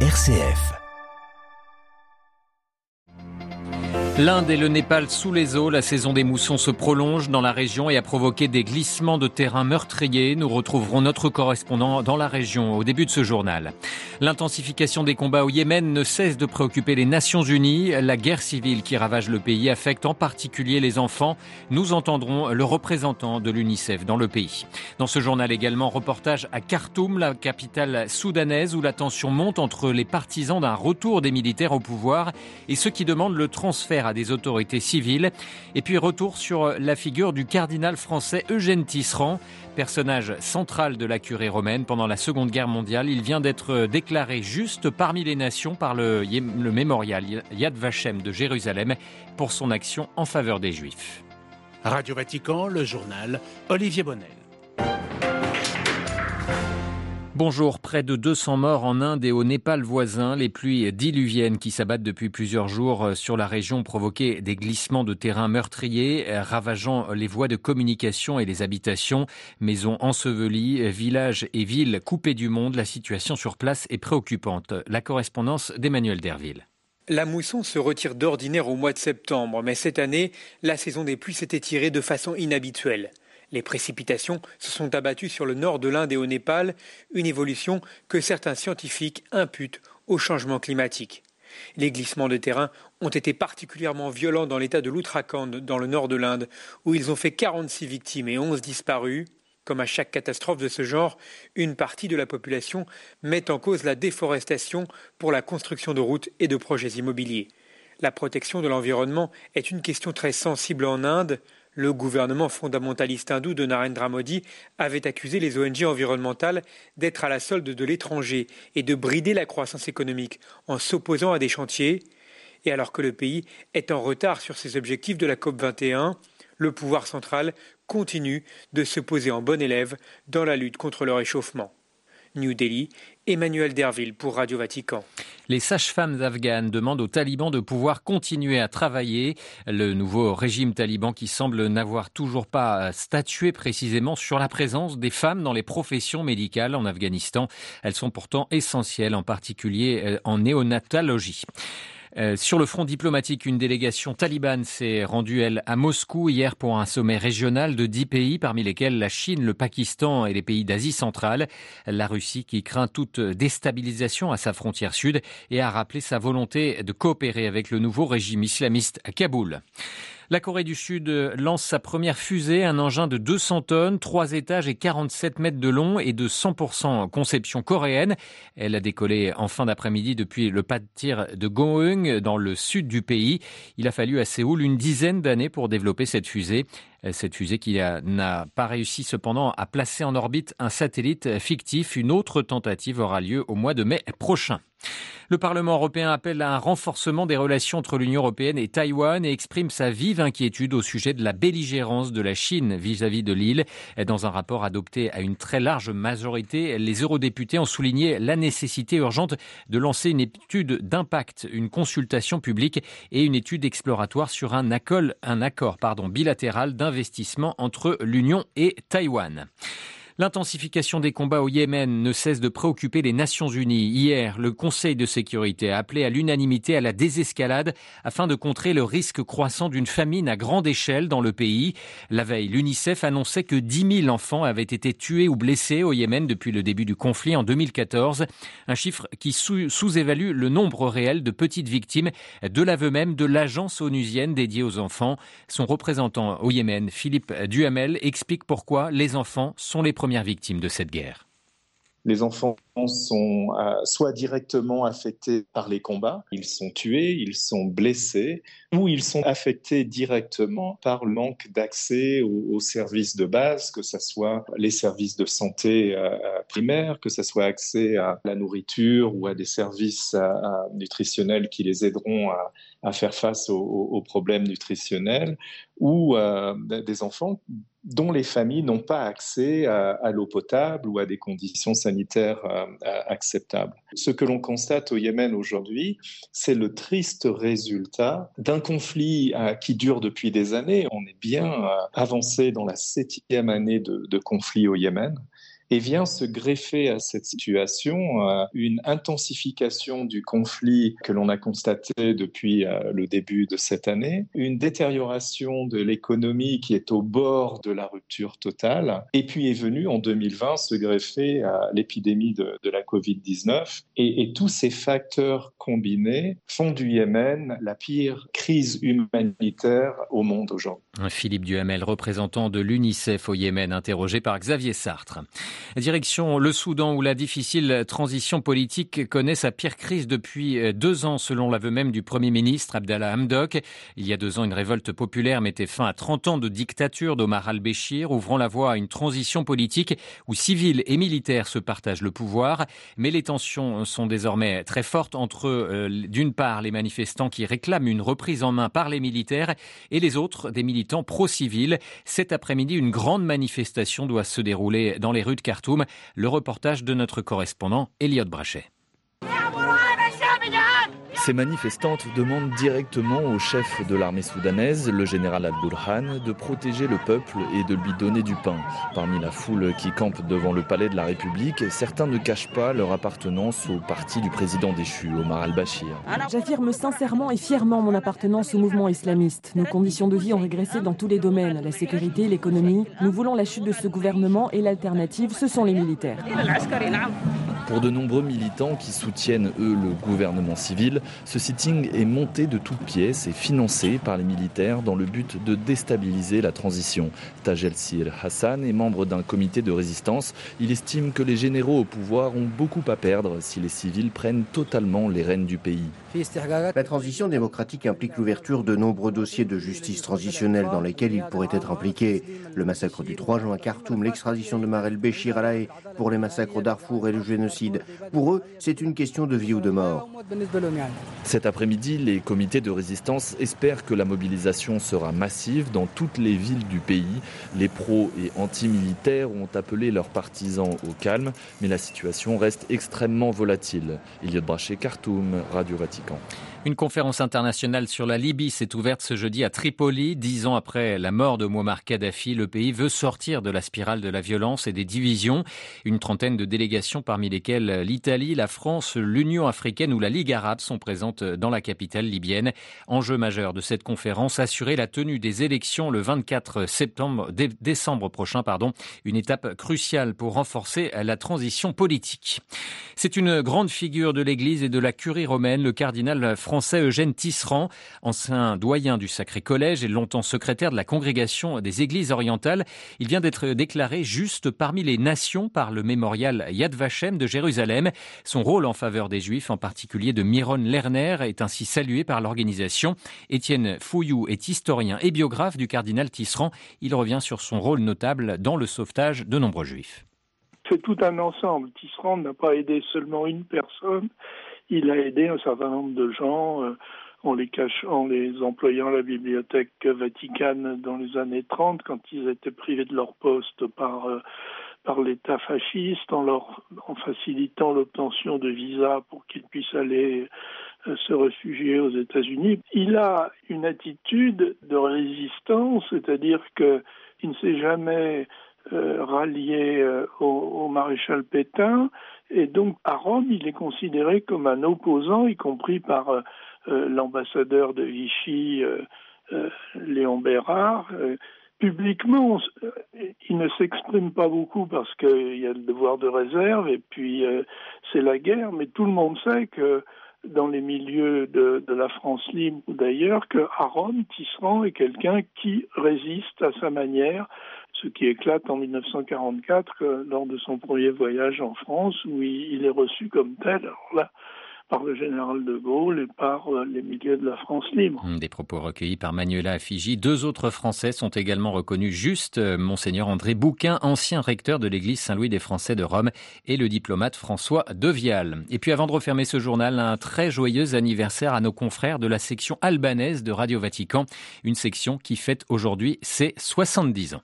RCF. L'Inde et le Népal sous les eaux, la saison des moussons se prolonge dans la région et a provoqué des glissements de terrain meurtriers. Nous retrouverons notre correspondant dans la région au début de ce journal. L'intensification des combats au Yémen ne cesse de préoccuper les Nations Unies. La guerre civile qui ravage le pays affecte en particulier les enfants. Nous entendrons le représentant de l'UNICEF dans le pays. Dans ce journal également, reportage à Khartoum, la capitale soudanaise, où la tension monte entre les partisans d'un retour des militaires au pouvoir et ceux qui demandent le transfert à des autorités civiles. Et puis retour sur la figure du cardinal français Eugène Tisserand, personnage central de la curée romaine pendant la Seconde Guerre mondiale. Il vient d'être déclaré juste parmi les nations par le, le mémorial Yad Vashem de Jérusalem pour son action en faveur des Juifs. Radio Vatican, le journal Olivier Bonnel. Bonjour, près de 200 morts en Inde et au Népal voisin. Les pluies diluviennes qui s'abattent depuis plusieurs jours sur la région provoqué des glissements de terrain meurtriers, ravageant les voies de communication et les habitations. Maisons ensevelies, villages et villes coupés du monde. La situation sur place est préoccupante. La correspondance d'Emmanuel Derville. La mousson se retire d'ordinaire au mois de septembre, mais cette année, la saison des pluies s'est étirée de façon inhabituelle. Les précipitations se sont abattues sur le nord de l'Inde et au Népal, une évolution que certains scientifiques imputent au changement climatique. Les glissements de terrain ont été particulièrement violents dans l'état de l'Uttarakhand, dans le nord de l'Inde, où ils ont fait 46 victimes et 11 disparus. Comme à chaque catastrophe de ce genre, une partie de la population met en cause la déforestation pour la construction de routes et de projets immobiliers. La protection de l'environnement est une question très sensible en Inde. Le gouvernement fondamentaliste hindou de Narendra Modi avait accusé les ONG environnementales d'être à la solde de l'étranger et de brider la croissance économique en s'opposant à des chantiers. Et alors que le pays est en retard sur ses objectifs de la COP 21, le pouvoir central continue de se poser en bon élève dans la lutte contre le réchauffement. New Delhi, Emmanuel Derville pour Radio Vatican. Les sages-femmes afghanes demandent aux talibans de pouvoir continuer à travailler. Le nouveau régime taliban qui semble n'avoir toujours pas statué précisément sur la présence des femmes dans les professions médicales en Afghanistan. Elles sont pourtant essentielles, en particulier euh, en néonatologie. Euh, sur le front diplomatique, une délégation talibane s'est rendue, elle, à Moscou hier pour un sommet régional de dix pays, parmi lesquels la Chine, le Pakistan et les pays d'Asie centrale. La Russie qui craint toute déstabilisation à sa frontière sud et a rappelé sa volonté de coopérer avec le nouveau régime islamiste à Kaboul. La Corée du Sud lance sa première fusée, un engin de 200 tonnes, 3 étages et 47 mètres de long et de 100% conception coréenne. Elle a décollé en fin d'après-midi depuis le pas de tir de Gongheung dans le sud du pays. Il a fallu à Séoul une dizaine d'années pour développer cette fusée. Cette fusée qui n'a pas réussi cependant à placer en orbite un satellite fictif. Une autre tentative aura lieu au mois de mai prochain. Le Parlement européen appelle à un renforcement des relations entre l'Union européenne et Taïwan et exprime sa vive inquiétude au sujet de la belligérance de la Chine vis-à-vis de l'île. Dans un rapport adopté à une très large majorité, les eurodéputés ont souligné la nécessité urgente de lancer une étude d'impact, une consultation publique et une étude exploratoire sur un accord, un accord bilatéral d'investissement entre l'Union et Taïwan. L'intensification des combats au Yémen ne cesse de préoccuper les Nations Unies. Hier, le Conseil de sécurité a appelé à l'unanimité à la désescalade afin de contrer le risque croissant d'une famine à grande échelle dans le pays. La veille, l'UNICEF annonçait que 10 000 enfants avaient été tués ou blessés au Yémen depuis le début du conflit en 2014. Un chiffre qui sous-évalue le nombre réel de petites victimes de l'aveu même de l'agence onusienne dédiée aux enfants. Son représentant au Yémen, Philippe Duhamel, explique pourquoi les enfants sont les premiers victimes de cette guerre. Les enfants sont euh, soit directement affectés par les combats, ils sont tués, ils sont blessés, ou ils sont affectés directement par le manque d'accès aux, services de base, que ce soit les services de santé euh, euh, primaires, que ce soit accès à la nourriture ou à des services nutritionnels qui les aideront à, faire face aux, problèmes nutritionnels, ou des enfants dont les familles n'ont pas accès à, l'eau potable ou à des conditions sanitaires euh, acceptables. Ce que l'on constate au Yémen aujourd'hui, c'est le triste résultat d'un conflit euh, qui dure depuis des années. On est bien euh, avancé dans la septième année de conflit au Yémen. Et vient se greffer à cette situation une intensification du conflit que l'on a constaté depuis le début de cette année, une détérioration de l'économie qui est au bord de la rupture totale, et puis est venu en 2020 se greffer à l'épidémie de, la Covid-19. Et, et tous ces facteurs combinés font du Yémen la pire crise humanitaire au monde aujourd'hui. Philippe Duhamel, représentant de l'UNICEF au Yémen, interrogé par Xavier Sartre. Direction le Soudan où la difficile transition politique connaît sa pire crise depuis euh, deux ans selon l'aveu même du Premier ministre Abdallah Hamdok. Il y a deux ans, une révolte populaire mettait fin à 30 ans de dictature d'Omar al-Béchir, ouvrant la voie à une transition politique où civils et militaires se partagent le pouvoir. Mais les tensions sont désormais très fortes entre, euh, d'une part, les manifestants qui réclament une reprise en main par les militaires et les autres, des militants pro-civils. Cet après-midi, une grande manifestation doit se dérouler dans les rues de Khartoum. Le reportage de notre correspondant Elliot Brachet. Ces manifestantes demandent directement au chef de l'armée soudanaise, le général Al-Burhan, de protéger le peuple et de lui donner du pain. Parmi la foule qui campe devant le palais de la République, certains ne cachent pas leur appartenance au parti du président déchu, Omar al-Bashir. J'affirme sincèrement et fièrement mon appartenance au mouvement islamiste. Nos conditions de vie ont régressé dans tous les domaines, la sécurité, l'économie. Nous voulons la chute de ce gouvernement et l'alternative, ce sont les militaires. Pour de nombreux militants qui soutiennent, eux, le gouvernement civil, ce sitting est monté de toutes pièces et financé par les militaires dans le but de déstabiliser la transition. Tajel Sir Hassan est membre d'un comité de résistance. Il estime que les généraux au pouvoir ont beaucoup à perdre si les civils prennent totalement les rênes du pays. La transition démocratique implique l'ouverture de nombreux dossiers de justice transitionnelle dans lesquels ils pourraient être impliqués. Le massacre du 3 juin à Khartoum, l'extradition de Marel Béchir à pour les massacres Darfour et le génocide. Pour eux, c'est une question de vie ou de mort. Cet après-midi, les comités de résistance espèrent que la mobilisation sera massive dans toutes les villes du pays. Les pros et anti-militaires ont appelé leurs partisans au calme, mais la situation reste extrêmement volatile. Eliott Brachet, Khartoum, Radio Vatican. Une conférence internationale sur la Libye s'est ouverte ce jeudi à Tripoli. Dix ans après la mort de Muammar Kadhafi, le pays veut sortir de la spirale de la violence et des divisions. Une trentaine de délégations, parmi lesquelles l'Italie, la France, l'Union africaine ou la Ligue arabe, sont présentes dans la capitale libyenne. Enjeu majeur de cette conférence, assurer la tenue des élections le 24 septembre, décembre prochain, pardon. Une étape cruciale pour renforcer la transition politique. C'est une grande figure de l'Église et de la curie romaine, le cardinal français Eugène Tisserand, ancien doyen du Sacré Collège et longtemps secrétaire de la congrégation des Églises orientales. Il vient d'être déclaré juste parmi les nations par le mémorial Yad Vashem de Jérusalem. Son rôle en faveur des Juifs, en particulier de Miron Lerner, est ainsi salué par l'organisation. Étienne Fouillou est historien et biographe du cardinal Tisserand. Il revient sur son rôle notable dans le sauvetage de nombreux Juifs. C'est tout un ensemble. Tisserand n'a pas aidé seulement une personne, il a aidé un certain nombre de gens euh, en les cachant, les employant à la bibliothèque vaticane dans les années 30 quand ils étaient privés de leur poste par euh, par l'État fasciste, en leur en facilitant l'obtention de visas pour qu'ils puissent aller euh, se réfugier aux États-Unis. Il a une attitude de résistance, c'est-à-dire que il ne s'est jamais rallié au, au, maréchal Pétain et donc à Rome, il est considéré comme un opposant, y compris par euh, euh, l'ambassadeur de Vichy, euh, Léon Bérard. Publiquement, il ne s'exprime pas beaucoup parce qu'il y a le devoir de réserve et puis c'est la guerre, mais tout le monde sait que dans les milieux de, la France libre ou d'ailleurs, que Rome, Tisserand est quelqu'un qui résiste à sa manière ce qui éclate en 1944 lors de son premier voyage en France où il, est reçu comme tel. Là, par le général de Gaulle et par euh, les milieux de la France libre. Des propos recueillis par Manuela Fiji. Deux autres Français sont également reconnus juste, euh, Monseigneur André Bouquin, ancien recteur de l'église Saint-Louis des Français de Rome, et le diplomate François Devial. Et puis avant de refermer ce journal, un très joyeux anniversaire à nos confrères de la section albanaise de Radio Vatican, une section qui fête aujourd'hui ses 70 ans.